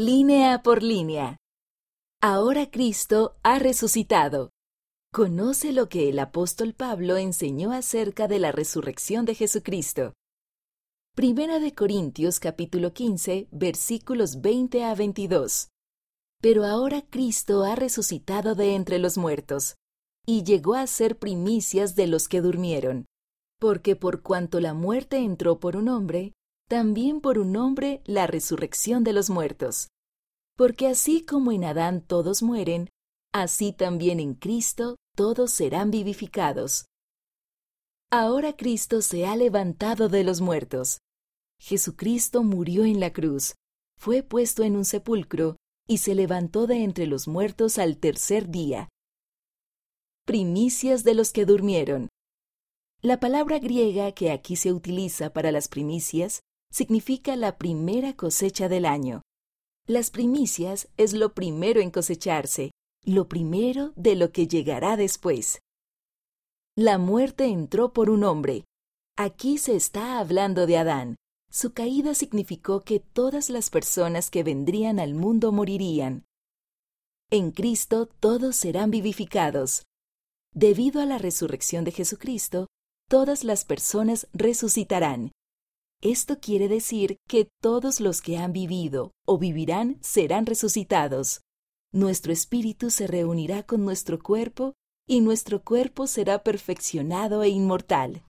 Línea por línea. Ahora Cristo ha resucitado. Conoce lo que el apóstol Pablo enseñó acerca de la resurrección de Jesucristo. Primera de Corintios capítulo 15 versículos 20 a 22. Pero ahora Cristo ha resucitado de entre los muertos, y llegó a ser primicias de los que durmieron. Porque por cuanto la muerte entró por un hombre, también por un hombre la resurrección de los muertos. Porque así como en Adán todos mueren, así también en Cristo todos serán vivificados. Ahora Cristo se ha levantado de los muertos. Jesucristo murió en la cruz, fue puesto en un sepulcro y se levantó de entre los muertos al tercer día. Primicias de los que durmieron. La palabra griega que aquí se utiliza para las primicias significa la primera cosecha del año. Las primicias es lo primero en cosecharse, lo primero de lo que llegará después. La muerte entró por un hombre. Aquí se está hablando de Adán. Su caída significó que todas las personas que vendrían al mundo morirían. En Cristo todos serán vivificados. Debido a la resurrección de Jesucristo, todas las personas resucitarán. Esto quiere decir que todos los que han vivido o vivirán serán resucitados. Nuestro espíritu se reunirá con nuestro cuerpo y nuestro cuerpo será perfeccionado e inmortal.